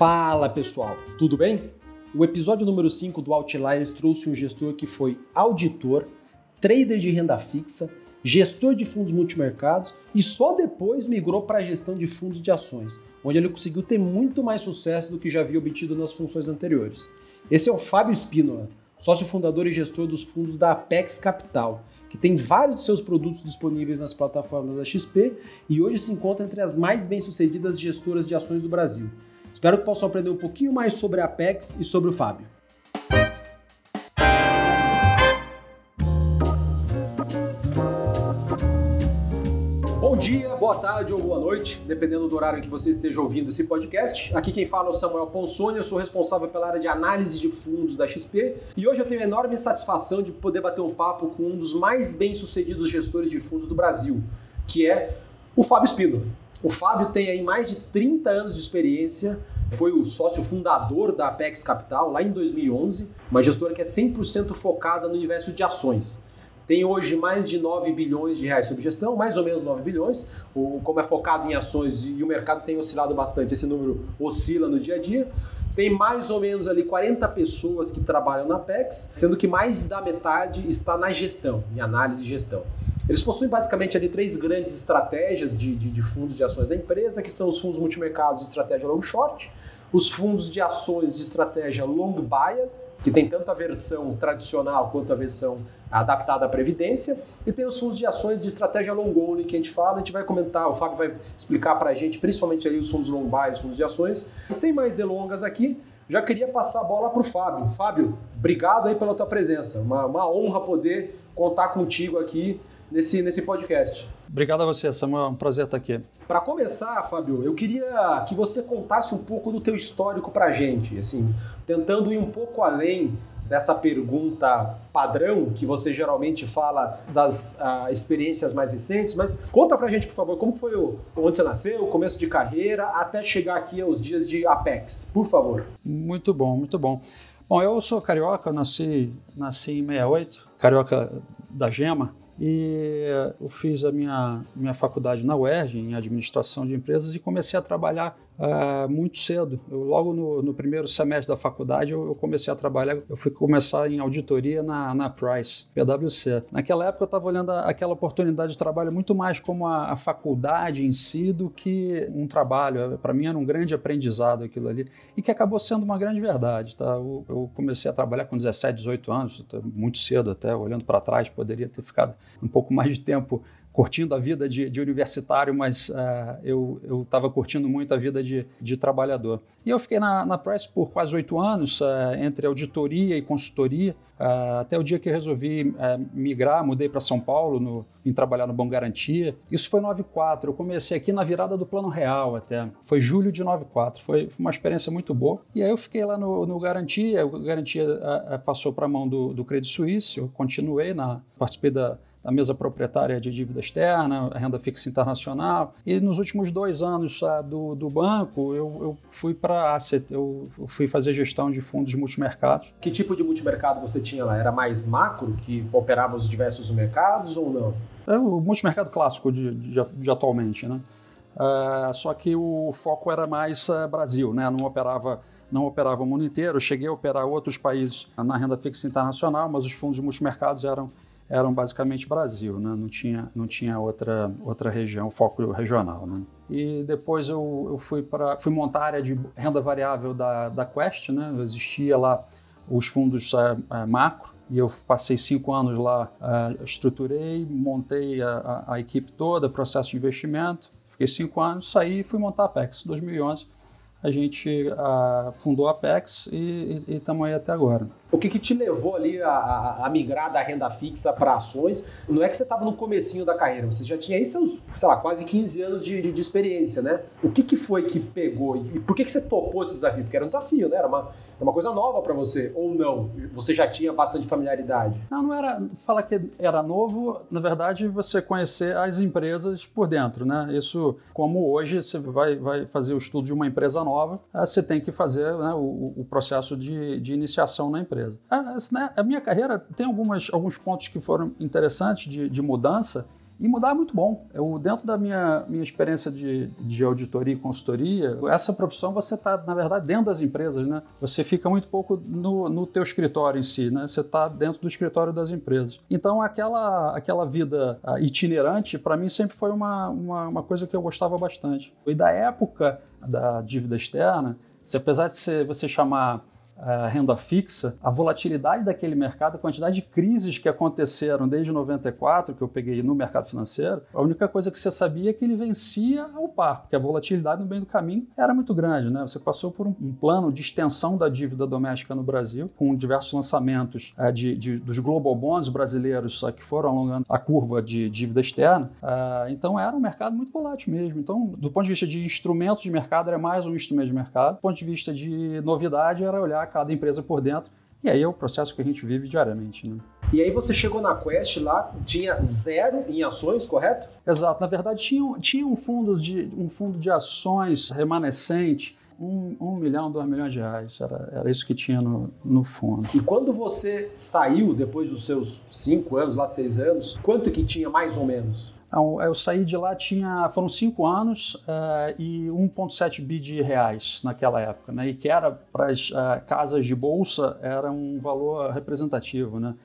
Fala pessoal, tudo bem? O episódio número 5 do Outliers trouxe um gestor que foi auditor, trader de renda fixa, gestor de fundos multimercados e só depois migrou para a gestão de fundos de ações, onde ele conseguiu ter muito mais sucesso do que já havia obtido nas funções anteriores. Esse é o Fábio Spínola, sócio fundador e gestor dos fundos da Apex Capital, que tem vários de seus produtos disponíveis nas plataformas da XP e hoje se encontra entre as mais bem-sucedidas gestoras de ações do Brasil. Espero que possam aprender um pouquinho mais sobre a Apex e sobre o Fábio. Bom dia, boa tarde ou boa noite, dependendo do horário em que você esteja ouvindo esse podcast. Aqui quem fala é o Samuel Ponsoni, eu sou responsável pela área de análise de fundos da XP e hoje eu tenho a enorme satisfação de poder bater um papo com um dos mais bem-sucedidos gestores de fundos do Brasil, que é o Fábio Spino. O Fábio tem aí mais de 30 anos de experiência, foi o sócio fundador da Apex Capital lá em 2011, uma gestora que é 100% focada no universo de ações tem hoje mais de 9 bilhões de reais sob gestão, mais ou menos 9 bilhões. O, como é focado em ações e o mercado tem oscilado bastante, esse número oscila no dia a dia. Tem mais ou menos ali 40 pessoas que trabalham na PEX, sendo que mais da metade está na gestão, em análise e gestão. Eles possuem basicamente ali três grandes estratégias de, de, de fundos de ações da empresa, que são os fundos multimercados de estratégia long short, os fundos de ações de estratégia long bias, que tem tanto a versão tradicional quanto a versão adaptada à previdência, e tem os fundos de ações de estratégia long only que a gente fala, a gente vai comentar, o Fábio vai explicar para a gente, principalmente ali os fundos long bias, fundos de ações. E sem mais delongas aqui, já queria passar a bola para o Fábio. Fábio, obrigado aí pela tua presença, uma, uma honra poder contar contigo aqui nesse, nesse podcast. Obrigado a você, Samuel. É um prazer estar aqui. Para começar, Fábio, eu queria que você contasse um pouco do teu histórico para a gente, assim, tentando ir um pouco além dessa pergunta padrão que você geralmente fala das uh, experiências mais recentes, mas conta pra gente, por favor, como foi o onde você nasceu, o começo de carreira, até chegar aqui aos dias de Apex, por favor. Muito bom, muito bom. Bom, eu sou carioca, nasci, nasci em 68, carioca da Gema, e eu fiz a minha, minha faculdade na UERJ, em administração de empresas, e comecei a trabalhar uh, muito cedo. Eu, logo no, no, primeiro semestre da faculdade, eu, eu, comecei a trabalhar, eu fui começar em auditoria na, na Price, PwC. Naquela época, eu estava olhando aquela oportunidade de trabalho muito mais como a, a faculdade em si do que um trabalho. Para mim, era um grande aprendizado aquilo ali, e que acabou sendo uma grande verdade. Tá? Eu, eu comecei a trabalhar com 17, 18 anos, muito cedo até, olhando para trás, poderia ter ficado um pouco mais de tempo curtindo a vida de, de universitário, mas uh, eu estava curtindo muito a vida de, de, trabalhador. E eu fiquei na, na Press por quase oito anos, uh, entre auditoria e consultoria, uh, até o dia que resolvi migrar, mudei para São Paulo, no, vim trabalhar no Bom Garantia. Isso foi 94, eu comecei aqui na virada do Plano Real até, foi julho de 94, foi, foi uma experiência muito boa. E aí eu fiquei lá no, no Garantia, o Garantia passou para a mão do, do Credit Suisse, eu continuei, na, participei da da mesa proprietária de dívida externa, renda fixa internacional. E nos últimos dois anos uh, do, do banco, eu, eu fui para a Asset, eu fui fazer gestão de fundos multimercados. Que tipo de multimercado você tinha lá? Era mais macro, que operava os diversos mercados ou não? É o multimercado clássico de, de, de atualmente, né? Uh, só que o foco era mais uh, Brasil, né? não operava não operava o mundo inteiro. cheguei a operar outros países na renda fixa internacional, mas os fundos multimercados eram eram basicamente Brasil, né? não tinha, não tinha outra, outra região, foco regional. Né? E depois eu, eu fui, para fui montar a área de renda variável da, da Quest, né? existia lá os fundos é, é, macro, e eu passei cinco anos lá, é, estruturei, montei a, a, a, equipe toda, processo de investimento, fiquei cinco anos, saí e fui montar a Apex. Em 2011 a gente fundou a Apex e estamos aí até agora. O que, que te levou ali a, a, a migrar da renda fixa para ações? Não é que você estava no comecinho da carreira, você já tinha aí seus, sei lá, quase 15 anos de, de, de experiência, né? O que, que foi que pegou e por que, que você topou esse desafio? Porque era um desafio, né? Era uma, uma coisa nova para você, ou não? Você já tinha bastante familiaridade? Não, não era falar que era novo, na verdade, você conhecer as empresas por dentro, né? Isso, como hoje você vai, vai fazer o estudo de uma empresa nova, eh, você tem que fazer né, o, o processo de, de iniciação na empresa empresa. Né, a minha carreira tem algumas, alguns pontos que foram interessantes de, de mudança E mudar é muito bom. Eu, dentro da minha, minha experiência de, de auditoria e consultoria, essa profissão você está, na verdade, dentro das empresas, né? Você fica muito pouco no, no teu escritório em si, né? Você está dentro do escritório das empresas. Então, aquela, aquela vida ah, itinerante, para mim, sempre foi uma, uma, uma coisa que eu gostava bastante. E da época da dívida externa, se apesar de você chamar a renda fixa, a volatilidade daquele mercado, a quantidade de crises que aconteceram desde 94, que eu peguei no mercado financeiro, a única coisa que você sabia é que ele vencia ao par, porque a volatilidade no meio do caminho era muito grande. Né? Você passou por um, plano de extensão da dívida doméstica no Brasil, com diversos lançamentos é, de, de, dos global bonds brasileiros que foram alongando a curva de dívida externa. É, então era um mercado muito volátil mesmo. Então, do ponto de vista de instrumentos de mercado, era mais um instrumento de mercado. Do ponto de vista de novidade, era olhar cada empresa por dentro. E aí é o processo que a gente vive diariamente. Né? E aí você chegou na Quest lá, tinha zero em ações, correto? Exato. Na verdade, tinha, tinha um, fundo de, um fundo de ações remanescente, um, um, milhão, dois milhões de reais. Era, era isso que tinha no, no fundo. E quando você saiu, depois dos seus cinco anos, lá seis anos, quanto que tinha mais ou menos? Então, eu saí de lá, tinha, foram cinco anos uh, e 1,7 bi de reais naquela época, né? E que era para as uh, casas de bolsa era um valor representativo, né?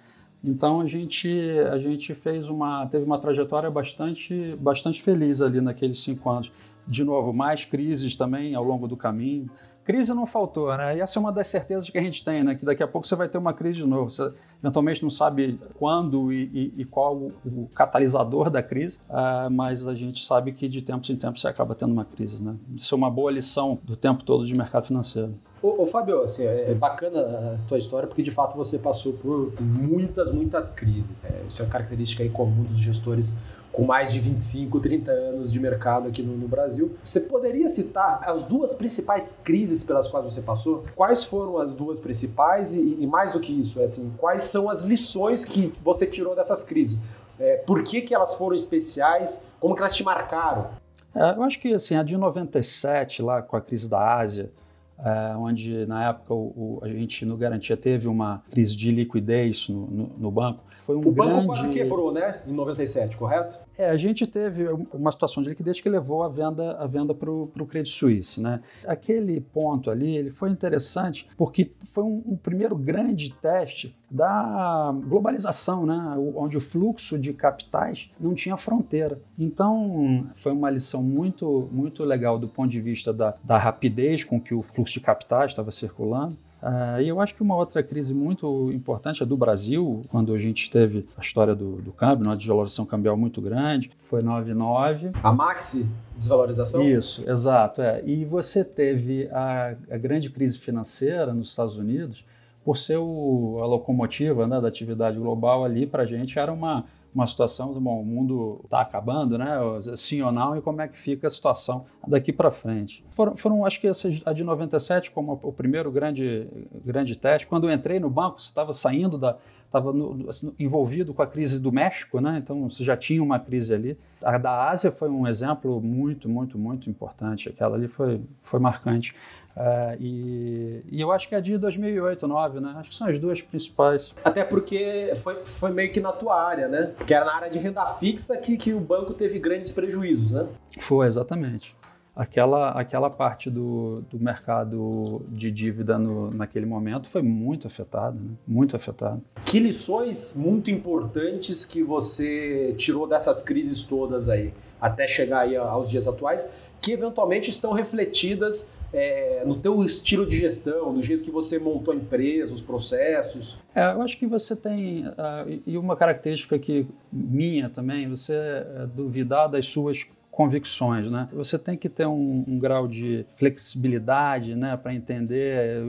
Então a gente a gente fez uma teve uma trajetória bastante bastante feliz ali naqueles cinco anos. De novo, mais crises também ao longo do caminho. Crise não faltou, né? E essa é uma das certezas que a gente tem, né? Que daqui a pouco você vai ter uma crise de novo. Você eventualmente não sabe quando e, e, e qual o, catalisador da crise, uh, mas a gente sabe que de tempos em tempos você acaba tendo uma crise, né? Isso é uma boa lição do tempo todo de mercado financeiro. Ô, ô Fábio, assim, é, é bacana a tua história porque de fato você passou por muitas, muitas crises. É, isso é uma característica comum dos gestores com mais de 25, 30 anos de mercado aqui no, no, Brasil. Você poderia citar as duas principais crises pelas quais você passou? Quais foram as duas principais e, e mais do que isso, é assim, quais são as lições que você tirou dessas crises? É, por que, que elas foram especiais? Como que elas te marcaram? É, eu acho que assim, a de 97, lá com a crise da Ásia, é, onde na época o, o, a gente no Garantia teve uma crise de liquidez no, no, no banco, foi um o grande... banco quase quebrou, né? Em 97, correto? É, a gente teve uma situação de liquidez que levou a venda, a venda para o Credit Suisse, né? Aquele ponto ali, ele foi interessante porque foi um, um primeiro grande teste da globalização, né? onde o fluxo de capitais não tinha fronteira. Então, foi uma lição muito, muito legal do ponto de vista da, da rapidez com que o fluxo de capitais estava circulando Uh, e eu acho que uma outra crise muito importante é do Brasil, quando a gente teve a história do, do câmbio, uma desvalorização cambial muito grande, foi 9,9. A maxi desvalorização? Isso, exato. É. E você teve a, a grande crise financeira nos Estados Unidos, por ser o, a locomotiva né, da atividade global ali, para a gente era uma, uma situação, bom, o mundo está acabando, né? Sim ou não, e como é que fica a situação daqui para frente. Foram, foram, acho que a de 97 como o primeiro grande, grande teste. Quando eu entrei no banco, estava saindo da, estava assim, envolvido com a crise do México, né? então você já tinha uma crise ali. A da Ásia foi um exemplo muito, muito, muito importante. Aquela ali foi, foi marcante. Uh, e, e, eu acho que é de 2008, 2009, né? Acho que são as duas principais. Até porque foi, foi meio que na tua área, né? Que era na área de renda fixa que, que o banco teve grandes prejuízos, né? Foi, exatamente aquela, aquela parte do, do mercado de dívida no, naquele momento foi muito afetada, né? muito afetada. Que lições muito importantes que você tirou dessas crises todas aí, até chegar aí aos dias atuais, que eventualmente estão refletidas é, no teu estilo de gestão, no jeito que você montou a empresa, os processos? É, eu acho que você tem, uh, e uma característica que minha também, você é duvidar das suas convicções, né? Você tem que ter um, um grau de flexibilidade, né, para entender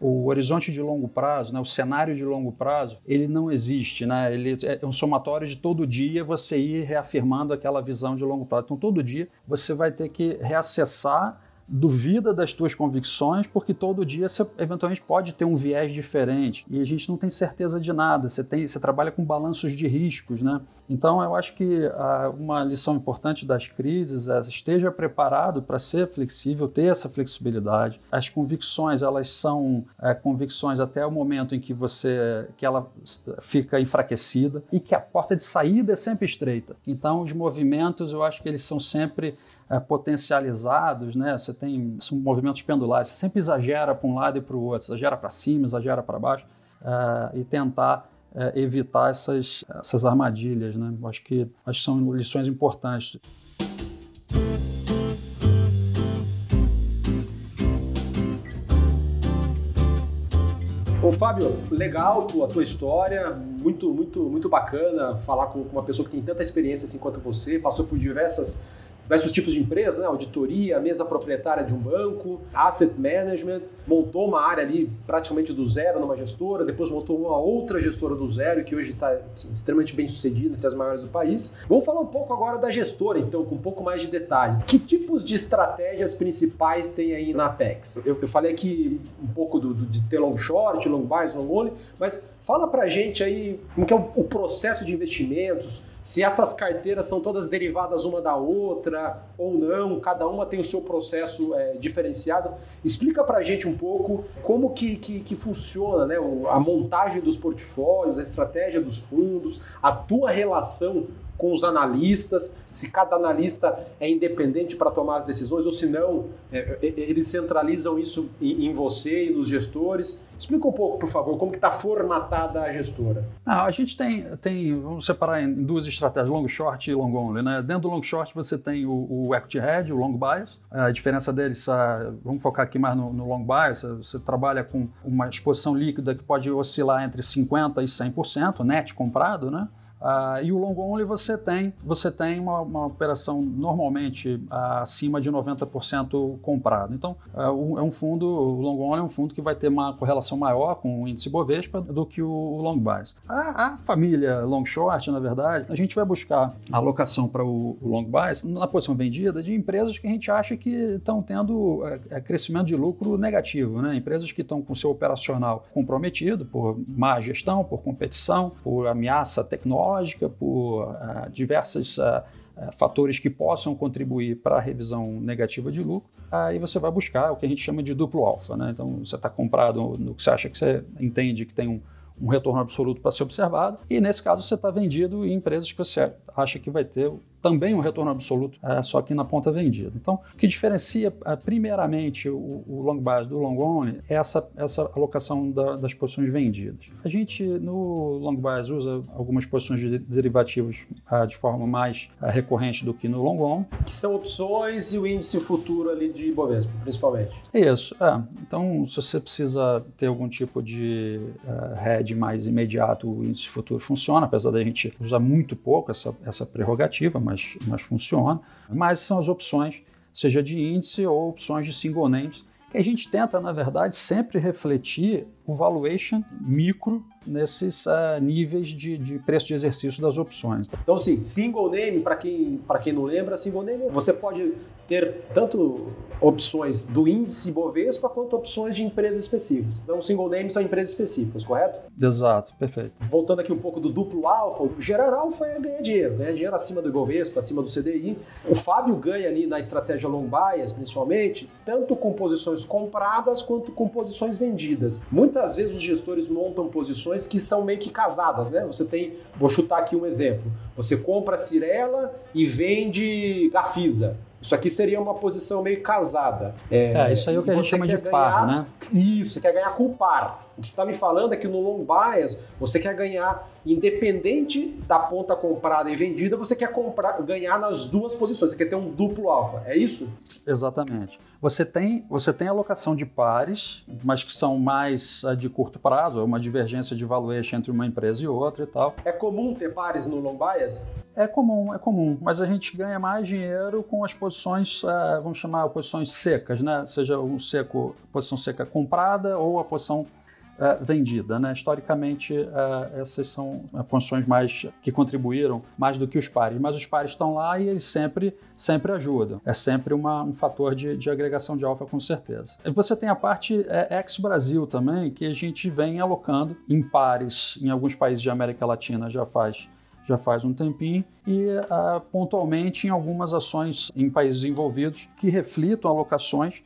o, o, horizonte de longo prazo, né, o cenário de longo prazo, ele não existe, né? Ele é um somatório de todo dia você ir reafirmando aquela visão de longo prazo. Então todo dia você vai ter que reacessar duvida das tuas convicções, porque todo dia você eventualmente pode ter um viés diferente e a gente não tem certeza de nada. Você, tem, você trabalha com balanços de riscos, né? Então, eu acho que ah, uma lição importante das crises é esteja preparado para ser flexível, ter essa flexibilidade. As convicções, elas são é, convicções até o momento em que você que ela fica enfraquecida e que a porta de saída é sempre estreita. Então, os movimentos, eu acho que eles são sempre é, potencializados, né? Você tem movimentos pendulares, você sempre exagera para um lado e para o outro, exagera para cima, exagera para baixo, é, e tentar é, evitar essas, essas armadilhas. Né? Acho, que, acho que são lições importantes. Ô Fábio, legal a tua história, muito, muito, muito bacana falar com uma pessoa que tem tanta experiência assim quanto você, passou por diversas diversos tipos de empresas, né? auditoria, mesa proprietária de um banco, asset management, montou uma área ali praticamente do zero numa gestora, depois montou uma outra gestora do zero que hoje está assim, extremamente bem sucedida, entre as maiores do país. Vamos falar um pouco agora da gestora, então, com um pouco mais de detalhe. Que tipos de estratégias principais tem aí na Apex? Eu, eu falei aqui um pouco do, do, de ter long short, long buys, long only, mas Fala pra gente aí como que é o, processo de investimentos, se essas carteiras são todas derivadas uma da outra ou não, cada uma tem o seu processo é, diferenciado. Explica pra gente um pouco como que, que, que funciona né? a montagem dos portfólios, a estratégia dos fundos, a tua relação com os analistas, se cada analista é independente para tomar as decisões ou se não, é, é, eles centralizam isso em, em, você e nos gestores. Explica um pouco, por favor, como está formatada a gestora. Ah, a gente tem, tem, vamos separar em duas estratégias, long short e long only. Né? Dentro do long short você tem o, o equity hedge, o long bias. A diferença deles, ah, vamos focar aqui mais no, no long bias, você trabalha com uma exposição líquida que pode oscilar entre 50% e 100%, net comprado, né? Uh, e o long only você tem, você tem uma, uma operação normalmente uh, acima de 90% comprado. Então, uh, é um fundo, o long only é um fundo que vai ter uma correlação maior com o índice Bovespa do que o, o long bias. A, a, família long short, na verdade, a gente vai buscar alocação para o, o, long bias na posição vendida de empresas que a gente acha que estão tendo é, crescimento de lucro negativo, né? Empresas que estão com seu operacional comprometido por má gestão, por competição, por ameaça tecnológica tecnológica, por uh, diversos uh, fatores que possam contribuir para a revisão negativa de lucro, aí você vai buscar o que a gente chama de duplo alfa. Né? Então, você está comprado no que você acha que você entende que tem um, um retorno absoluto para ser observado, e nesse caso você está vendido em empresas que você acha que vai ter também um retorno absoluto, é, só que na ponta vendida. Então, o que diferencia é, primeiramente o, o long bias do long only é essa, essa alocação da, das posições vendidas. A gente no long bias usa algumas posições de derivativos é, de forma mais é, recorrente do que no long only. Que são opções e o índice futuro ali de Ibovespa, principalmente. Isso, é. Então, se você precisa ter algum tipo de uh, hedge mais imediato, o índice futuro funciona, apesar da gente usar muito pouco essa, essa prerrogativa, mas mas, mas funciona. Mas são as opções, seja de índice ou opções de single names, que a gente tenta, na verdade, sempre refletir o valuation micro nesses uh, níveis de, de, preço de exercício das opções. Então, sim, single name, para quem, quem não lembra, single name, você pode ter tanto opções do índice Bovespa quanto opções de empresas específicas. Então, single name são empresas específicas, correto? Exato, perfeito. Voltando aqui um pouco do duplo alfa, gerar alfa é ganhar dinheiro, ganhar dinheiro acima do Ibovespa, acima do CDI. O Fábio ganha ali na estratégia long bias, principalmente, tanto com posições compradas quanto com posições vendidas. Muitas vezes os gestores montam posições que são meio que casadas, né? Você tem, vou chutar aqui um exemplo. Você compra Cirela e vende Gafisa. Isso aqui seria uma posição meio casada. É, é isso aí é o que a gente chama de ganhar, par, né? Isso, você quer ganhar com o par. O que você está me falando é que no long bias você quer ganhar independente da ponta comprada e vendida, você quer comprar, ganhar nas duas posições. Você quer ter um duplo alfa. É isso? Exatamente. Você tem, você tem alocação de pares, mas que são mais de curto prazo, é uma divergência de valuation entre uma empresa e outra e tal. É comum ter pares no long bias? É comum, é comum, mas a gente ganha mais dinheiro com as posições, uh, vamos chamar posições secas, né? Seja um seco, posição seca comprada ou a posição é, vendida. Né? Historicamente, é, essas são posições mais que contribuíram mais do que os pares, mas os pares estão lá e eles sempre, sempre ajudam. É sempre uma, um fator de, de agregação de alfa, com certeza. E você tem a parte é, ex-Brasil também, que a gente vem alocando em pares em alguns países de América Latina já faz já faz um tempinho, e uh, pontualmente em algumas ações em países envolvidos que reflitam alocações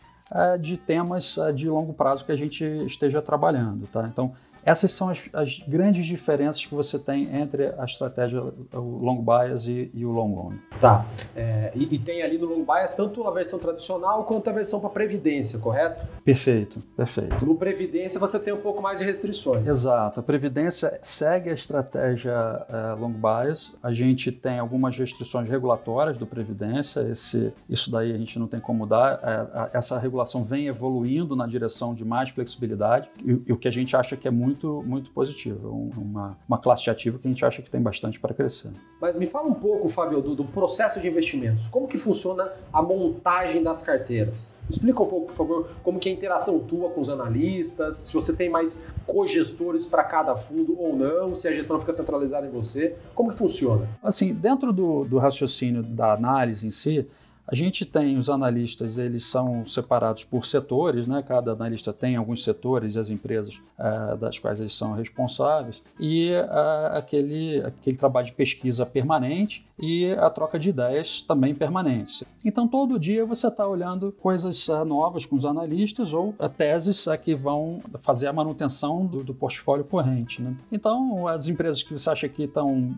de temas uh, de longo prazo que a gente esteja trabalhando. Tá? Então, essas são as, as, grandes diferenças que você tem entre a estratégia, o long bias e, e o long only. Tá. É, e, e, tem ali no long bias tanto a versão tradicional quanto a versão para previdência, correto? Perfeito, perfeito. No previdência você tem um pouco mais de restrições. Exato. A previdência segue a estratégia é, long bias. A gente tem algumas restrições regulatórias do previdência. Esse, isso daí a gente não tem como mudar. É, essa regulação vem evoluindo na direção de mais flexibilidade. E, e o que a gente acha que é muito muito, muito positiva, uma, uma classe de ativo que a gente acha que tem bastante para crescer. Mas me fala um pouco, Fábio, do, do, processo de investimentos. Como que funciona a montagem das carteiras? Explica um pouco, por favor, como que é a interação tua com os analistas, se você tem mais cogestores para cada fundo ou não, se a gestão fica centralizada em você. Como que funciona? Assim, dentro do, do raciocínio da análise em si, a gente tem os analistas, eles são separados por setores, né? cada analista tem alguns setores e as empresas uh, das quais eles são responsáveis, e uh, aquele, aquele trabalho de pesquisa permanente e a troca de ideias também permanentes. Então, todo dia você está olhando coisas uh, novas com os analistas ou teses que vão fazer a manutenção do, do portfólio corrente. Né? Então, as empresas que você acha que estão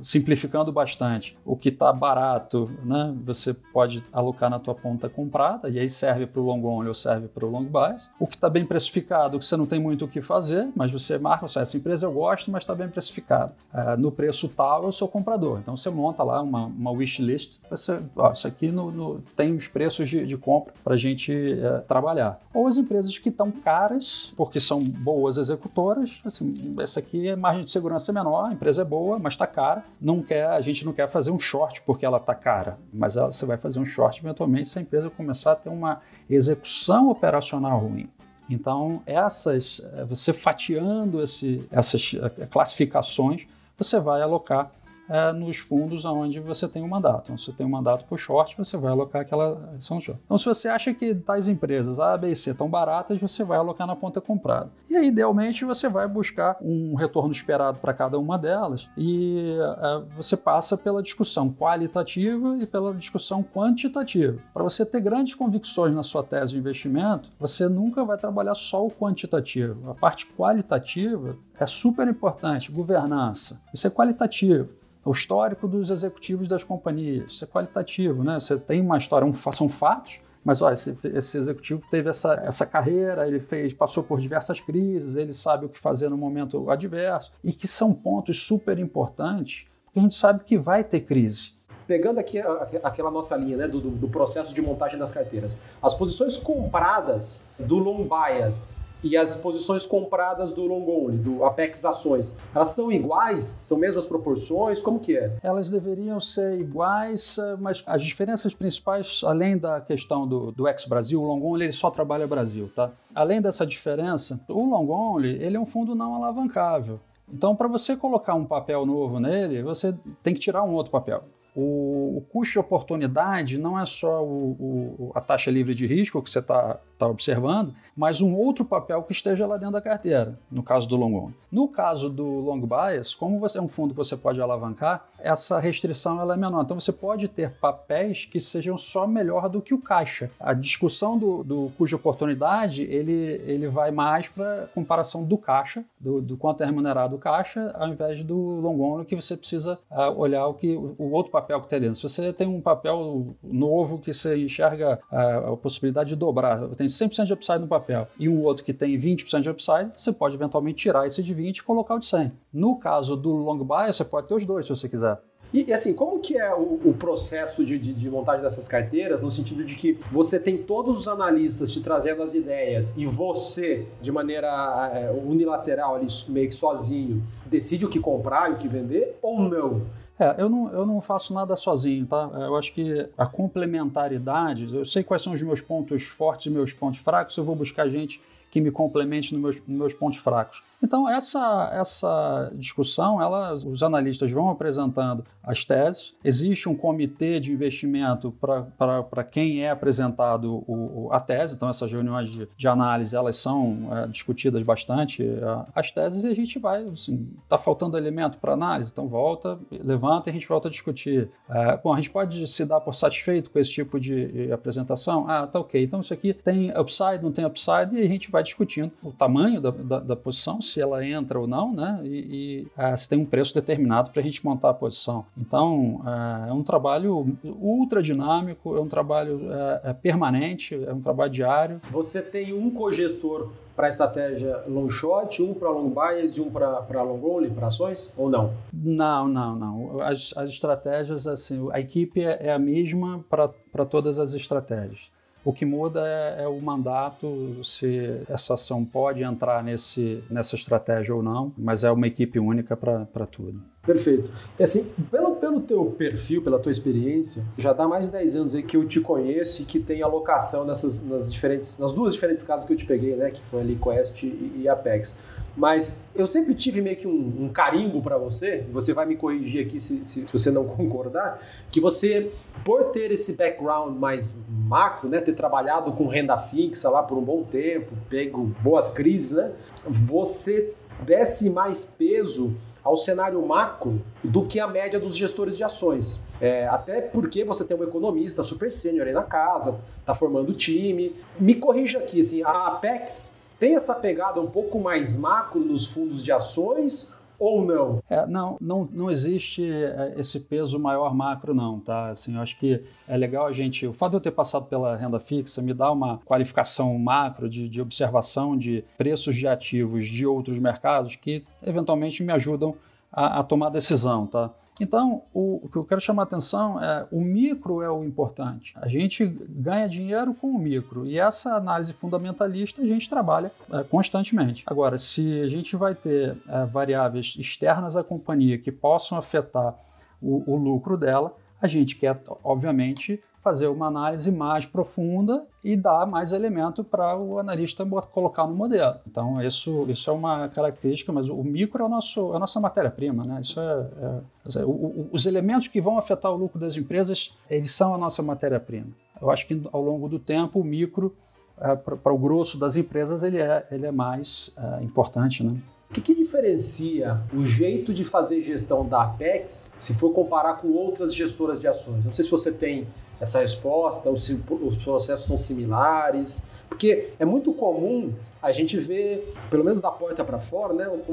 simplificando bastante, o que está barato, né? você pode pode alocar na tua ponta comprada, e aí serve para o long only ou serve para o long bias. O que está bem precificado, que você não tem muito o que fazer, mas você marca, seja, essa empresa eu gosto, mas está bem precificado. É, no preço tal, eu sou comprador. Então você monta lá uma, uma wish list, você, ó, isso aqui no, no, tem os preços de, de compra para a gente é, trabalhar. Ou as empresas que estão caras, porque são boas executoras, assim, essa aqui é margem de segurança menor, a empresa é boa, mas está cara. Não quer, a gente não quer fazer um short porque ela está cara, mas ela, você vai fazer fazer um short eventualmente se a empresa começar a ter uma execução operacional ruim. Então, essas, eh, você fatiando esse, essas eh, classificações, você vai alocar é, nos fundos onde você tem um mandato. Então, se você tem um mandato por short, você vai alocar aquela ação short. Então, se você acha que tais empresas A, B e C estão baratas, você vai alocar na ponta comprada. E aí, idealmente, você vai buscar um retorno esperado para cada uma delas e é, você passa pela discussão qualitativa e pela discussão quantitativa. Para você ter grandes convicções na sua tese de investimento, você nunca vai trabalhar só o quantitativo. A parte qualitativa é super importante. Governança, isso é qualitativo o histórico dos executivos das companhias. Isso é qualitativo, né? Você tem uma história, um, são fatos, mas olha, esse, esse, executivo teve essa, essa carreira, ele fez, passou por diversas crises, ele sabe o que fazer no momento adverso, e que são pontos super importantes, porque a gente sabe que vai ter crise. Pegando aqui aquela nossa linha né, do, do processo de montagem das carteiras, as posições compradas do long bias e as posições compradas do long only, do Apex Ações, elas são iguais? São mesmas proporções? Como que é? Elas deveriam ser iguais, eh, mas as diferenças principais, além da questão do, do ex-Brasil, o long only ele só trabalha Brasil, tá? Além dessa diferença, o long only ele é um fundo não alavancável. Então, para você colocar um papel novo nele, você tem que tirar um outro papel. O, o custo de oportunidade não é só o, o, a taxa livre de risco que você está tá observando, mas um outro papel que esteja lá dentro da carteira, no caso do long only. No caso do long bias, como você é um fundo que você pode alavancar, essa restrição ela é menor. Então você pode ter papéis que sejam só melhor do que o caixa. A discussão do, do custo de oportunidade ele, ele vai mais para comparação do caixa, do, do, quanto é remunerado o caixa, ao invés do long only que você precisa uh, olhar o que o outro papel papel que está dentro. Se você tem um papel novo que você enxerga a, a possibilidade de dobrar, tem 100% de upside no papel, e um outro que tem 20% de upside, você pode eventualmente tirar esse de 20 e colocar o de 100. No caso do long buy, você pode ter os dois se você quiser. E assim, como que é o, o processo de, de, de, montagem dessas carteiras, no sentido de que você tem todos os analistas te trazendo as ideias e você, de maneira é, unilateral, ali, meio que sozinho, decide o que comprar e o que vender, ou não? É, eu não, eu não faço nada sozinho, tá? Eu acho que a complementaridade, eu sei quais são os meus pontos fortes e meus pontos fracos, eu vou buscar gente que me complemente nos meus, nos meus pontos fracos. Então, essa, essa discussão, ela, os analistas vão apresentando as teses, existe um comitê de investimento para quem é apresentado o, a tese, então essas reuniões de, de análise, elas são é, discutidas bastante, é, as teses, e a gente vai, assim, está faltando elemento para análise, então volta, levanta e a gente volta a discutir. É, bom, a gente pode se dar por satisfeito com esse tipo de apresentação? Ah, tá ok, então isso aqui tem upside, não tem upside, e a gente vai discutindo o tamanho da, da, da posição, ela entra ou não, né? E, e é, se tem um preço determinado para a gente montar a posição. Então, é, é, um trabalho ultra dinâmico, é um trabalho é, é permanente, é um trabalho diário. Você tem um cogestor para estratégia long shot, um para long bias e um para long only, para ações, ou não? Não, não, não. As, as estratégias, assim, a equipe é, é a mesma para todas as estratégias. O que muda é, é, o mandato, se essa ação pode entrar nesse, nessa estratégia ou não, mas é uma equipe única para tudo. Perfeito. E assim, pelo, pelo teu perfil, pela tua experiência, já dá mais de 10 anos aí que eu te conheço e que tem alocação nessas nas diferentes, nas duas diferentes casas que eu te peguei, né, que foi ali Quest e, e Apex. Mas eu sempre tive meio que um, um carimbo para você, você vai me corrigir aqui se, se, se, você não concordar, que você, por ter esse background mais macro, né, ter trabalhado com renda fixa lá por um bom tempo, pego boas crises, né, você desse mais peso ao cenário macro do que a média dos gestores de ações. É, até porque você tem um economista super sênior aí na casa, está formando time. Me corrija aqui, assim, a Apex tem essa pegada um pouco mais macro nos fundos de ações ou não? É, não, não, não existe é, esse peso maior macro, não, tá? Assim, eu acho que é legal a gente. O fato de eu ter passado pela renda fixa me dá uma qualificação macro de, de observação de preços de ativos de outros mercados que eventualmente me ajudam a, a tomar decisão, tá? Então, o, o, que eu quero chamar a atenção é o micro é o importante. A gente ganha dinheiro com o micro e essa análise fundamentalista a gente trabalha é, constantemente. Agora, se a gente vai ter é, variáveis externas à companhia que possam afetar o, o lucro dela, a gente quer, obviamente, fazer uma análise mais profunda e dar mais elemento para o analista colocar no modelo. Então, isso, isso é uma característica, mas o micro é, o nosso, é a nossa matéria-prima. Né? Isso é, é, os elementos que vão afetar o lucro das empresas, eles são a nossa matéria-prima. Eu acho que ao longo do tempo, o micro, é, para o grosso das empresas, ele é, ele é mais é, importante. Né? O que, que, diferencia o jeito de fazer gestão da Apex se for comparar com outras gestoras de ações? Não sei se você tem essa resposta, ou se os processos são similares, porque é muito comum a gente ver, pelo menos da porta para fora, né, um,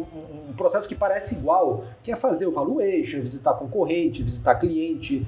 um, processo que parece igual, que é fazer o valuation, visitar concorrente, visitar cliente,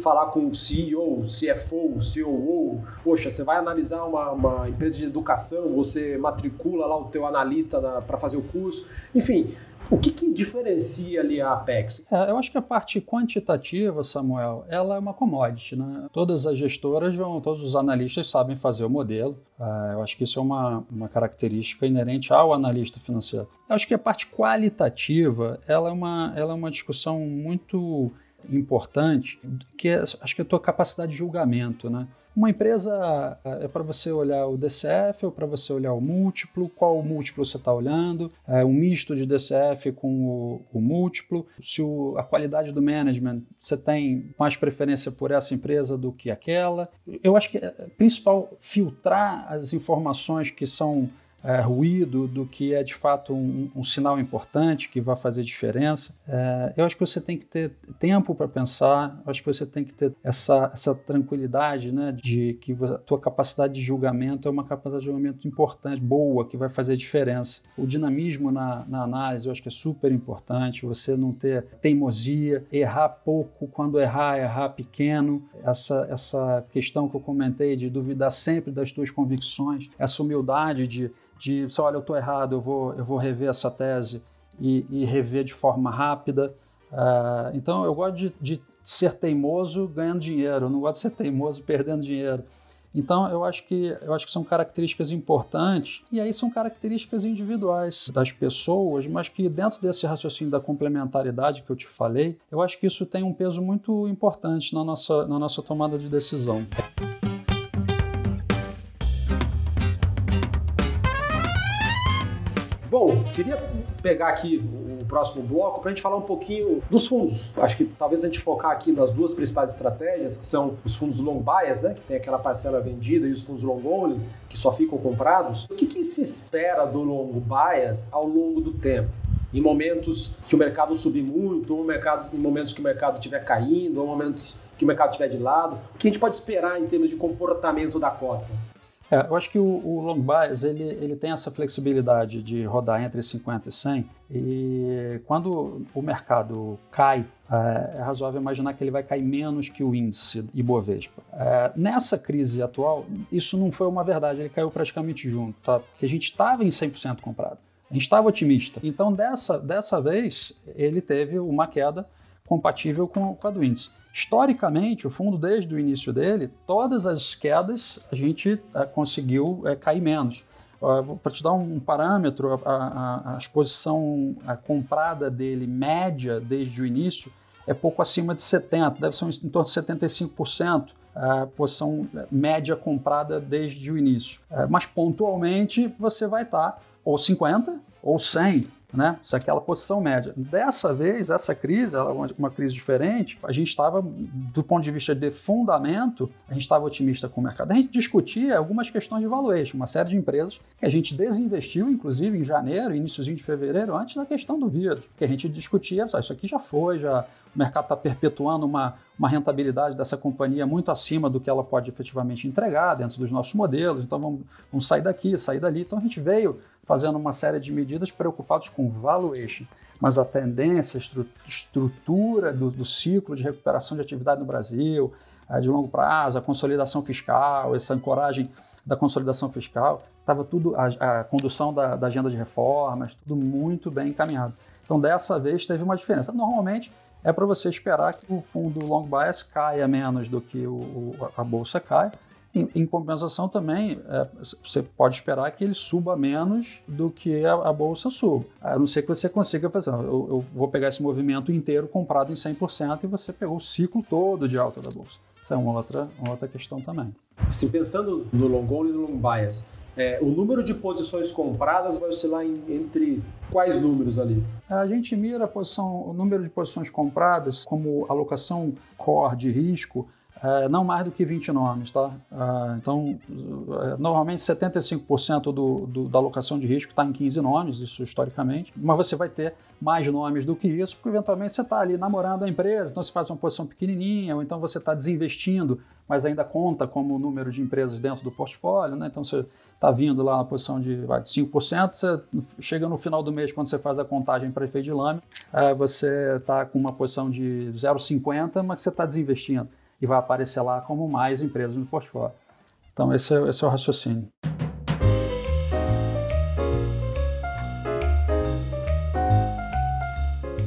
falar com o CEO, CFO, COO. Poxa, você vai analisar uma, uma empresa de educação, você matricula lá o teu analista para fazer o curso. Enfim, o que, que, diferencia ali a Apex? É, eu acho que a parte quantitativa, Samuel, ela é uma commodity. Né? Todas as gestoras vão, todos os analistas sabem fazer o modelo. É, eu acho que isso é uma, uma característica inerente ao analista financeiro. Eu acho que a parte qualitativa, ela é uma, ela é uma discussão muito importante, que é, acho que é a tua capacidade de julgamento, né? Uma empresa é para você olhar o DCF ou para você olhar o múltiplo, qual múltiplo você está olhando, é um misto de DCF com o, o múltiplo, se o, a qualidade do management você tem mais preferência por essa empresa do que aquela. Eu acho que é principal filtrar as informações que são é, ruído do que é de fato um, um, sinal importante que vai fazer diferença. É, eu acho que você tem que ter tempo para pensar, eu acho que você tem que ter essa, essa tranquilidade né, de que a tua capacidade de julgamento é uma capacidade de julgamento importante, boa, que vai fazer diferença. O dinamismo na, na análise eu acho que é super importante, você não ter teimosia, errar pouco, quando errar, errar pequeno, essa, essa questão que eu comentei de duvidar sempre das tuas convicções, essa humildade de de se olha, eu estou errado, eu vou, eu vou rever essa tese e, e rever de forma rápida. Uh, então, eu gosto de, de, ser teimoso ganhando dinheiro, eu não gosto de ser teimoso perdendo dinheiro. Então, eu acho que eu acho que são características importantes e aí são características individuais das pessoas, mas que dentro desse raciocínio da complementaridade que eu te falei, eu acho que isso tem um peso muito importante na nossa, na nossa tomada de decisão. Queria pegar aqui o próximo bloco para a gente falar um pouquinho dos fundos. Acho que talvez a gente focar aqui nas duas principais estratégias, que são os fundos do long bias, né, que tem aquela parcela vendida, e os fundos long only, que só ficam comprados. O que, que se espera do long bias ao longo do tempo? em momentos que o mercado subir muito, ou mercado, em momentos que o mercado estiver caindo, ou momentos que o mercado estiver de lado. O que a gente pode esperar em termos de comportamento da cota? É, eu acho que o, o, long bias ele, ele tem essa flexibilidade de rodar entre 50 e 100 e quando o mercado cai, é, é razoável imaginar que ele vai cair menos que o índice Ibovespa. É, nessa crise atual, isso não foi uma verdade, ele caiu praticamente junto, tá? porque a gente estava em 100% comprado, a gente estava otimista. Então, dessa, dessa vez, ele teve uma queda compatível com, com a do índice. Historicamente, o fundo, desde o início dele, todas as quedas a gente é, conseguiu é, cair menos. Para te dar um parâmetro, a, a, a exposição a comprada dele, média, desde o início, é pouco acima de 70%, deve ser em torno de 75% a posição média comprada desde o início. Mas pontualmente você vai estar ou 50 ou 100 né? Se aquela posição média. Dessa vez, essa crise, ela é uma crise diferente, a gente estava, do ponto de vista de fundamento, a gente estava otimista com o mercado. A gente discutia algumas questões de valuation, uma série de empresas que a gente desinvestiu, inclusive em janeiro, iníciozinho de fevereiro, antes da questão do vírus, que a gente discutia, isso aqui já foi, já o mercado está perpetuando uma, uma rentabilidade dessa companhia muito acima do que ela pode efetivamente entregar dentro dos nossos modelos, então vamos, vamos sair daqui, sair dali. Então a gente veio fazendo uma série de medidas preocupados com valuation, mas a tendência, a estrutura do, do ciclo de recuperação de atividade no Brasil, a de longo prazo, a consolidação fiscal, essa ancoragem da consolidação fiscal, estava tudo, a, a condução da, da, agenda de reformas, tudo muito bem encaminhado. Então, dessa vez, teve uma diferença. Normalmente, é para você esperar que o fundo long bias caia menos do que o, a bolsa cai. Em, em compensação também, é, você pode esperar que ele suba menos do que a, a, bolsa suba. A não ser que você consiga fazer, eu, eu vou pegar esse movimento inteiro comprado em 100% e você pegou o ciclo todo de alta da bolsa. Isso é uma outra, uma outra questão também. Assim, pensando no long only e no long bias, é, o número de posições compradas vai oscilar em, entre quais números ali? A gente mira a posição, o número de posições compradas como alocação core de risco é, não mais do que 20 nomes, tá? É, então, é, normalmente 75% do, do, da alocação de risco está em 15 nomes, isso historicamente, mas você vai ter mais nomes do que isso, porque eventualmente você está ali namorando a empresa, então você faz uma posição pequenininha, ou então você está desinvestindo, mas ainda conta como número de empresas dentro do portfólio, né? Então você está vindo lá na posição de, vai, de 5%, você chega no final do mês, quando você faz a contagem para efeito de lâmina, é, você está com uma posição de 0,50, mas você está desinvestindo e vai aparecer lá como mais empresas no portfólio. Então, esse é, esse é o raciocínio.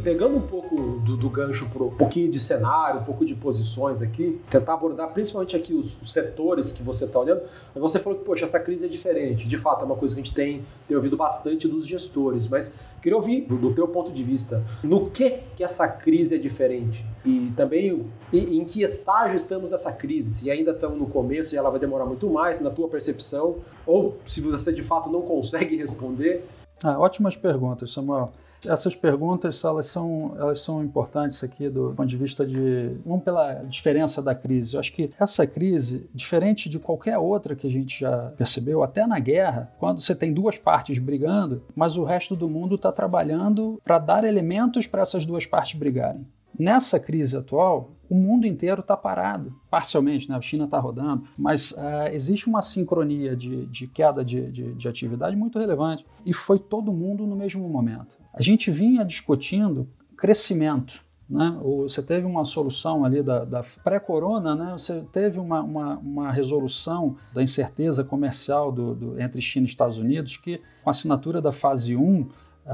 Pegando um pouco do, do gancho para um pouquinho de cenário, um pouco de posições aqui, tentar abordar principalmente aqui os, os setores que você está olhando. Você falou que, poxa, essa crise é diferente. De fato, é uma coisa que a gente tem, tem ouvido bastante dos gestores, mas queria ouvir do, do teu ponto de vista, no que que essa crise é diferente? E também em, em que estágio estamos dessa crise? Se ainda estamos no começo e ela vai demorar muito mais, na tua percepção, ou se você de fato não consegue responder. Ah, ótimas perguntas, Samuel. Essas perguntas elas são, elas são importantes aqui do ponto de vista de. não pela diferença da crise. Eu acho que essa crise, diferente de qualquer outra que a gente já percebeu, até na guerra, quando você tem duas partes brigando, mas o resto do mundo está trabalhando para dar elementos para essas duas partes brigarem. Nessa crise atual, o mundo inteiro está parado, parcialmente, né? a China está rodando, mas uh, existe uma sincronia de, de queda de, de, de, atividade muito relevante e foi todo mundo no mesmo momento. A gente vinha discutindo crescimento. Né? Você teve uma solução ali da, da pré-corona, né? você teve uma, uma, uma, resolução da incerteza comercial do, do, entre China e Estados Unidos que, com a assinatura da fase 1, é,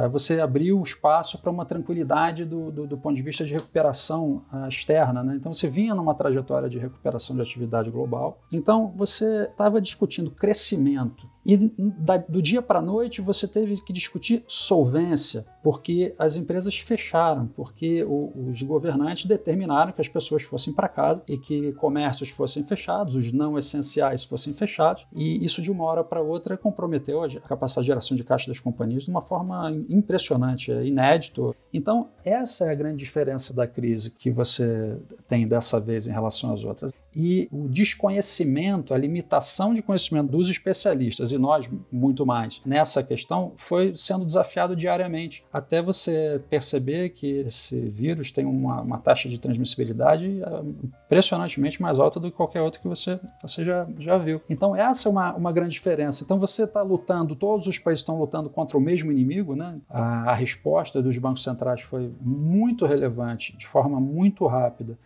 você abriu espaço para uma tranquilidade do, do, do, ponto de vista de recuperação uh, externa. Né? Então, você vinha numa trajetória de recuperação de atividade global. Então, você estava discutindo crescimento E da, do dia para a noite você teve que discutir solvência, porque as empresas fecharam, porque o, os governantes determinaram que as pessoas fossem para casa e que comércios fossem fechados, os não essenciais fossem fechados, e isso de uma hora para outra comprometeu a capacidade de geração de caixa das companhias de uma forma impressionante, é inédito. Então, essa é a grande diferença da crise que você tem dessa vez em relação às outras e o desconhecimento, a limitação de conhecimento dos especialistas e nós muito mais nessa questão foi sendo desafiado diariamente até você perceber que esse vírus tem uma, uma taxa de transmissibilidade ah, impressionantemente mais alta do que qualquer outro que você, você já, já viu. Então essa é uma, uma grande diferença. Então você está lutando, todos os países estão lutando contra o mesmo inimigo, né? A, a resposta dos bancos centrais foi muito relevante, de forma muito rápida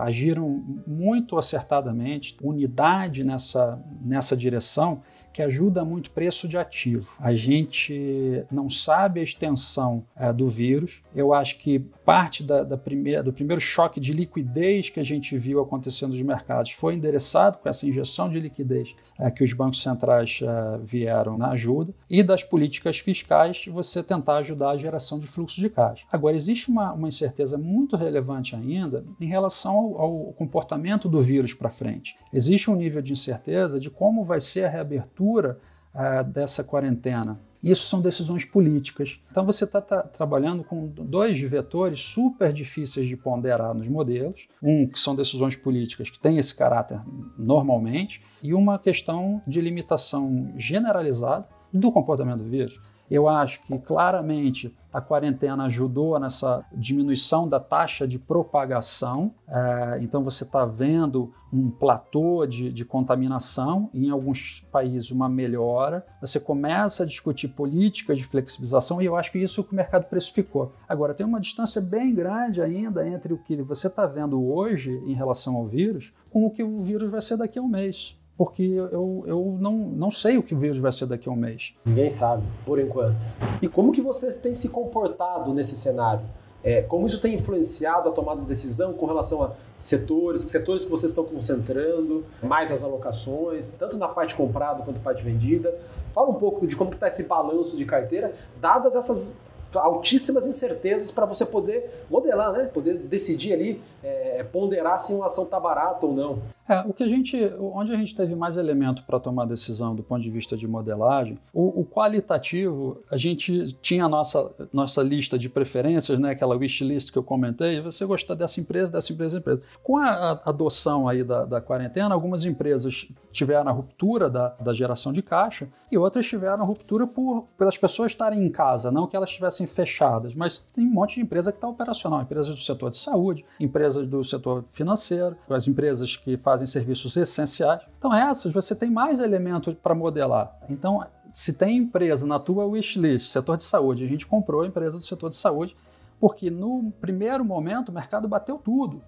agiram muito acertadamente, unidade nessa, nessa direção que ajuda muito preço de ativo. A gente não sabe a extensão é, do vírus. Eu acho que parte da, da primeira, do primeiro choque de liquidez que a gente viu acontecendo nos mercados foi endereçado com essa injeção de liquidez é, que os bancos centrais é, vieram na ajuda e das políticas fiscais você tentar ajudar a geração de fluxo de caixa. Agora, existe uma, uma incerteza muito relevante ainda em relação ao, ao comportamento do vírus para frente. Existe um nível de incerteza de como vai ser a reabertura uh, dessa quarentena. Isso são decisões políticas. Então você está tá, trabalhando com dois vetores super difíceis de ponderar nos modelos. Um que são decisões políticas que têm esse caráter normalmente, e uma questão de limitação generalizada do comportamento do vírus. Eu acho que claramente a quarentena ajudou nessa diminuição da taxa de propagação. É, então você está vendo um platô de, de contaminação, em alguns países uma melhora. Você começa a discutir políticas de flexibilização e eu acho que isso que o mercado precificou. Agora, tem uma distância bem grande ainda entre o que você está vendo hoje em relação ao vírus com o que o vírus vai ser daqui a um mês porque eu, eu não, não sei o que o vírus vai ser daqui a um mês. Ninguém sabe, por enquanto. E como que vocês têm se comportado nesse cenário? É, como isso tem influenciado a tomada de decisão com relação a setores, setores que vocês estão concentrando, mais as alocações, tanto na parte comprada quanto na parte vendida. Fala um pouco de como está esse balanço de carteira, dadas essas altíssimas incertezas para você poder modelar, né? Poder decidir ali, é, ponderar se uma ação está barata ou não. É, o que a gente, onde a gente teve mais elemento para tomar decisão do ponto de vista de modelagem, o, o, qualitativo, a gente tinha a nossa, nossa lista de preferências, né, aquela wish list que eu comentei, você gostar dessa empresa, dessa empresa, dessa empresa. Com a, a adoção aí da, da, quarentena, algumas empresas tiveram a ruptura da, da geração de caixa e outras tiveram a ruptura por, pelas pessoas estarem em casa, não que elas estivessem fechadas, mas tem um monte de empresa que está operacional, empresas do setor de saúde, empresas do setor financeiro, as empresas que fazem fazem serviços essenciais. Então, essas você tem mais elementos para modelar. Então, se tem empresa na tua wishlist, setor de saúde, a gente comprou a empresa do setor de saúde, porque no primeiro momento o mercado bateu tudo.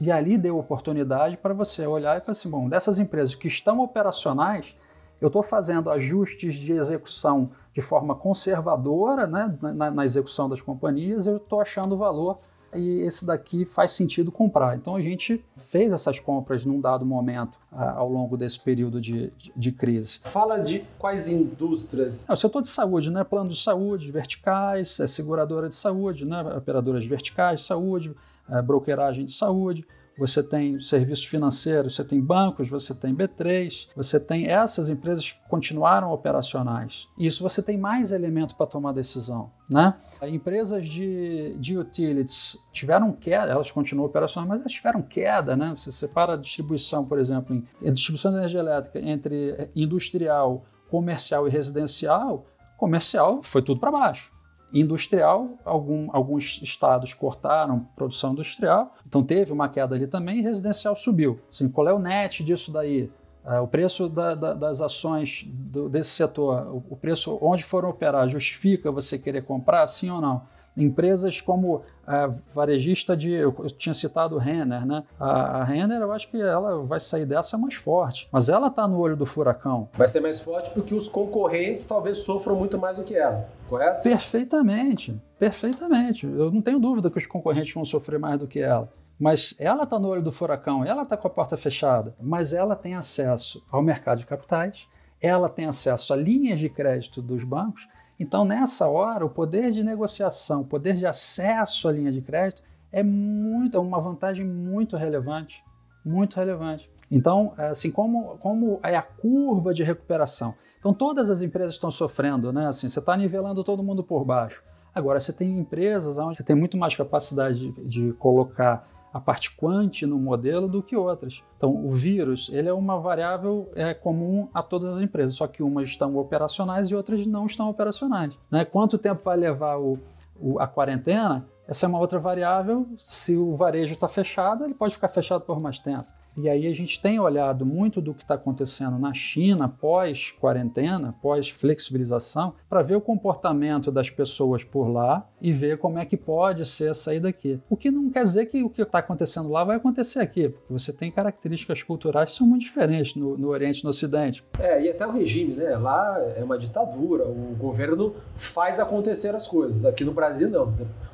E ali deu oportunidade para você olhar e falar assim: bom, dessas empresas que estão operacionais, eu estou fazendo ajustes de execução de forma conservadora né, na, na execução das companhias, eu estou achando valor e esse daqui faz sentido comprar. Então a gente fez essas compras num dado momento ao longo desse período de, de, de, crise. Fala de quais indústrias? É o setor de saúde, né? Plano de saúde, verticais, é seguradora de saúde, né? operadoras verticais de saúde, é, brokeragem de saúde você tem serviços financeiros, você tem bancos, você tem B3, você tem essas empresas que continuaram operacionais. Isso você tem mais elemento para tomar decisão. Né? Empresas de, de utilities tiveram queda, elas continuam operacionais, mas elas tiveram queda. Né? Você separa a distribuição, por exemplo, em, em distribuição de energia elétrica entre industrial, comercial e residencial, comercial foi tudo para baixo. Industrial, algum, alguns estados cortaram produção industrial, então teve uma queda ali também, e residencial subiu. Assim, qual é o net disso daí? É, o preço da, da, das ações do, desse setor, o, o, preço onde foram operar, justifica você querer comprar, sim ou não? Empresas como a varejista de. Eu tinha citado o Renner, né? A, a Renner, eu acho que ela vai sair dessa mais forte. Mas ela está no olho do furacão. Vai ser mais forte porque os concorrentes talvez sofram muito mais do que ela, correto? Perfeitamente. Perfeitamente. Eu não tenho dúvida que os concorrentes vão sofrer mais do que ela. Mas ela está no olho do furacão, ela está com a porta fechada, mas ela tem acesso ao mercado de capitais ela tem acesso a linhas de crédito dos bancos. Então, nessa hora, o poder de negociação, o poder de acesso à linha de crédito é muito, é uma vantagem muito relevante, muito relevante. Então, assim, como, como é a curva de recuperação? Então, todas as empresas estão sofrendo, né? Assim, você está nivelando todo mundo por baixo. Agora, você tem empresas onde você tem muito mais capacidade de, de colocar a parte quant no modelo do que outras. Então, o vírus ele é uma variável é, comum a todas as empresas, só que umas estão operacionais e outras não estão operacionais. Né? Quanto tempo vai levar o, o, a quarentena? Essa é uma outra variável. Se o varejo está fechado, ele pode ficar fechado por mais tempo. E aí a gente tem olhado muito do que está acontecendo na China pós-quarentena, pós-flexibilização, para ver o comportamento das pessoas por lá e ver como é que pode ser a saída aqui. O que não quer dizer que o que está acontecendo lá vai acontecer aqui, porque você tem características culturais que são muito diferentes no, no Oriente e no Ocidente. É, e até o regime, né? Lá é uma ditadura, o governo faz acontecer as coisas. Aqui no Brasil, não.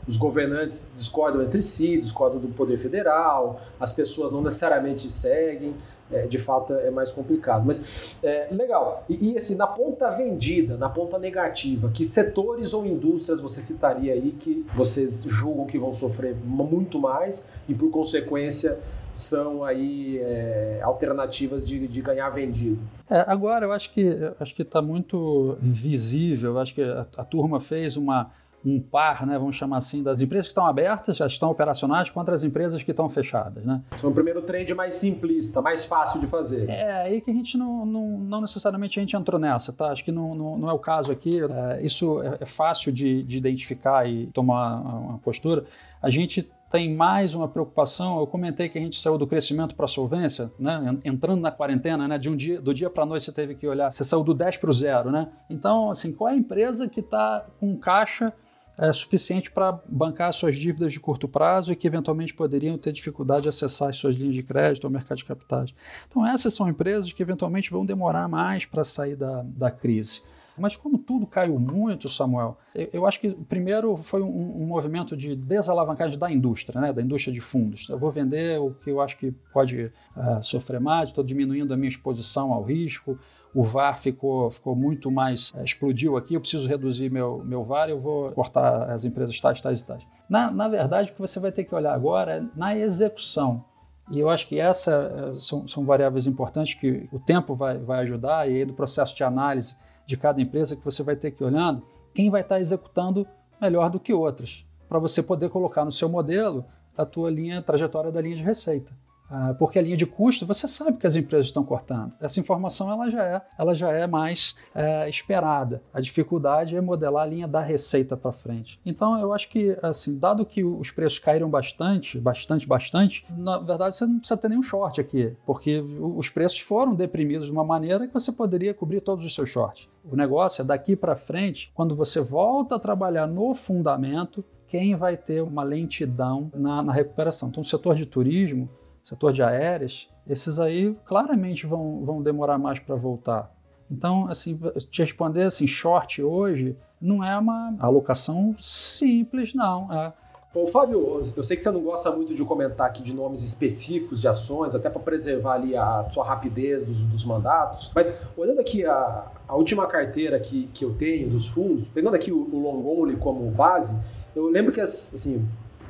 Os governantes discordam entre si, discordam do poder federal, as pessoas não necessariamente seguem. É, de fato é mais complicado. Mas é, legal. E, e, assim, na ponta vendida, na ponta negativa, que setores ou indústrias você citaria aí que vocês julgam que vão sofrer muito mais e por consequência são aí é, alternativas de, de, ganhar vendido? É, agora eu acho que acho que está muito visível. Acho que a, a turma fez uma um par, né, vamos chamar assim, das empresas que estão abertas, já estão operacionais, contra as empresas que estão fechadas. Né? São o primeiro trend mais simplista, mais fácil de fazer. É, aí que a gente não, não, não necessariamente a gente entrou nessa, tá? Acho que não, não, não é o caso aqui. É, isso é, é fácil de, de identificar e tomar uma postura. A gente tem mais uma preocupação. Eu comentei que a gente saiu do crescimento para a solvência, né? entrando na quarentena, né? de um dia, do dia para a noite você teve que olhar, você saiu do 10 para o zero. Né? Então, assim, qual é a empresa que está com caixa é, suficiente para bancar suas dívidas de curto prazo e que eventualmente poderiam ter dificuldade de acessar as suas linhas de crédito ou mercado de capitais. Então, essas são empresas que eventualmente vão demorar mais para sair da, da crise. Mas como tudo caiu muito, Samuel, eu, eu acho que primeiro foi um, um, movimento de desalavancagem da indústria, né, da indústria de fundos. Eu vou vender o que eu acho que pode uh, sofrer mais, estou diminuindo a minha exposição ao risco, o VAR ficou, ficou muito mais, é, explodiu aqui, eu preciso reduzir meu, meu VAR, eu vou cortar as empresas tais, tais e tais. Na, na verdade, o que você vai ter que olhar agora é na execução. E eu acho que essas é, são, são variáveis importantes que o tempo vai, vai ajudar, e aí do processo de análise de cada empresa que você vai ter que ir olhando, quem vai estar executando melhor do que outras, para você poder colocar no seu modelo a tua linha, a trajetória da linha de receita. Ah, porque a linha de custo você sabe que as empresas estão cortando. Essa informação ela já é, ela já é mais é, esperada. A dificuldade é modelar a linha da receita para frente. Então eu acho que assim, dado que os preços caíram bastante, bastante, bastante, na verdade você não precisa ter nenhum short aqui, porque os preços foram deprimidos de uma maneira que você poderia cobrir todos os seus shorts. O negócio é daqui para frente, quando você volta a trabalhar no fundamento, quem vai ter uma lentidão na, na recuperação. Então, o setor de turismo setor de aéreas, esses aí claramente vão, vão demorar mais para voltar. Então, assim, te responder assim, short hoje não é uma alocação simples, não. É. Ô, Fábio, eu sei que você não gosta muito de comentar aqui de nomes específicos de ações, até para preservar ali a sua rapidez dos, dos mandatos, mas olhando aqui a, a, última carteira que, que eu tenho dos fundos, pegando aqui o, o long only como base, eu lembro que as, assim,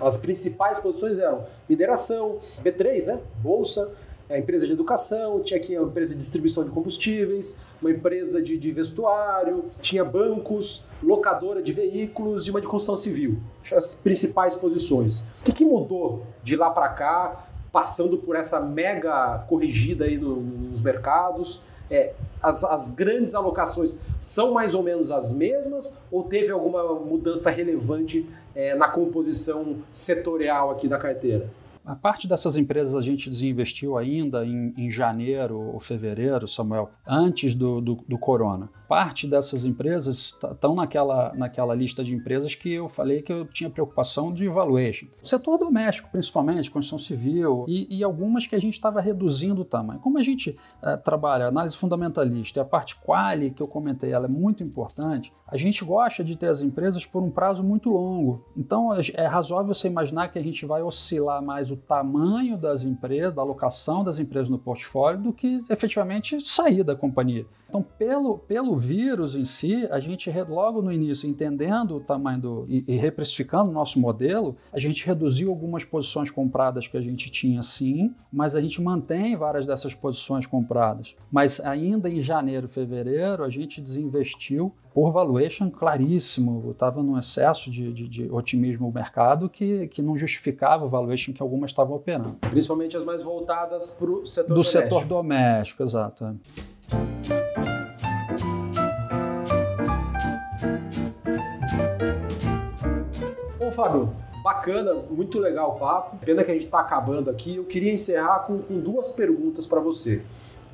as principais posições eram mineração, B3, né? Bolsa, a empresa de educação, tinha aqui a empresa de distribuição de combustíveis, uma empresa de, de, vestuário, tinha bancos, locadora de veículos e uma de construção civil. As principais posições. O que, que mudou de lá para cá, passando por essa mega corrigida aí no, nos mercados? É, as, as grandes alocações são mais ou menos as mesmas ou teve alguma mudança relevante é, na composição setorial aqui da carteira? A parte dessas empresas a gente desinvestiu ainda em, em janeiro ou fevereiro, Samuel, antes do, do, do corona parte dessas empresas estão naquela, naquela lista de empresas que eu falei que eu tinha preocupação de valuation. Setor doméstico, principalmente, construção civil, e, e algumas que a gente estava reduzindo o tamanho. Como a gente é, trabalha análise fundamentalista e a parte quali que eu comentei, ela é muito importante, a gente gosta de ter as empresas por um prazo muito longo. Então é razoável você imaginar que a gente vai oscilar mais o tamanho das empresas, da alocação das empresas no portfólio, do que efetivamente sair da companhia. Então, pelo, pelo vírus em si, a gente logo no início, entendendo o tamanho do, e, e reprecificando o nosso modelo, a gente reduziu algumas posições compradas que a gente tinha sim, mas a gente mantém várias dessas posições compradas. Mas ainda em janeiro, fevereiro, a gente desinvestiu por valuation claríssimo. Estava num excesso de, de, de, otimismo no mercado que, que não justificava o valuation que algumas estavam operando. Principalmente as mais voltadas para o setor Do doméstico. setor doméstico, exato. É. Bom, Fábio, bacana, muito legal o papo. Pena que a gente está acabando aqui. Eu queria encerrar com, com duas perguntas para você.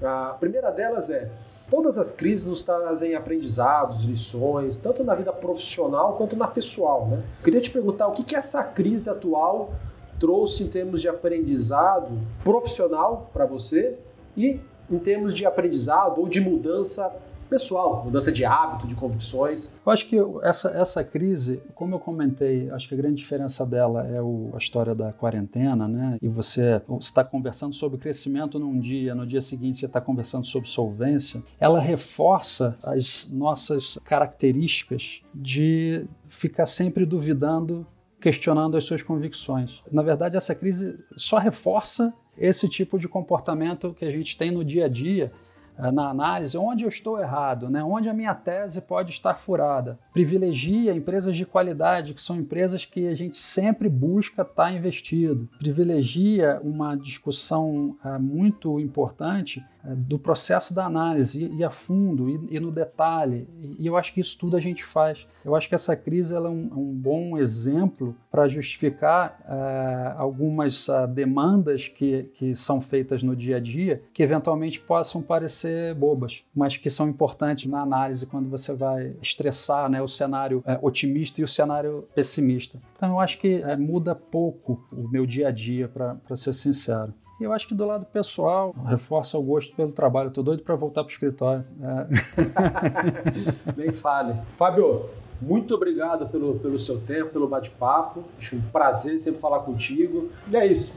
A primeira delas é: todas as crises nos trazem aprendizados, lições, tanto na vida profissional quanto na pessoal. Né? Queria te perguntar o que, que essa crise atual trouxe em termos de aprendizado profissional para você e em termos de aprendizado ou de mudança pessoal, mudança de hábito, de convicções. Eu acho que essa, essa crise, como eu comentei, acho que a grande diferença dela é o, a história da quarentena, né? E você está conversando sobre crescimento num dia, no dia seguinte você está conversando sobre solvência. Ela reforça as nossas características de ficar sempre duvidando questionando as suas convicções. Na verdade, essa crise só reforça esse tipo de comportamento que a gente tem no dia a dia na análise onde eu estou errado, né? onde a minha tese pode estar furada. Privilegia empresas de qualidade, que são empresas que a gente sempre busca estar investido. Privilegia uma discussão uh, muito importante do processo da análise, e, a fundo, e, no detalhe. E eu acho que isso tudo a gente faz. Eu acho que essa crise é um, um, bom exemplo para justificar uh, algumas demandas que, que são feitas no dia a dia, que eventualmente possam parecer bobas, mas que são importantes na análise quando você vai estressar né, o cenário é, otimista e o cenário pessimista. Então eu acho que é, muda pouco o meu dia a dia, para ser sincero. E eu acho que do lado pessoal, reforça o gosto pelo trabalho. Estou doido para voltar para o escritório. É. Nem fale. Fábio, muito obrigado pelo, pelo seu tempo, pelo bate-papo. Acho um prazer sempre falar contigo. E é isso.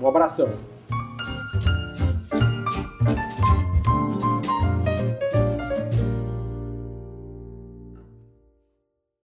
Um abração.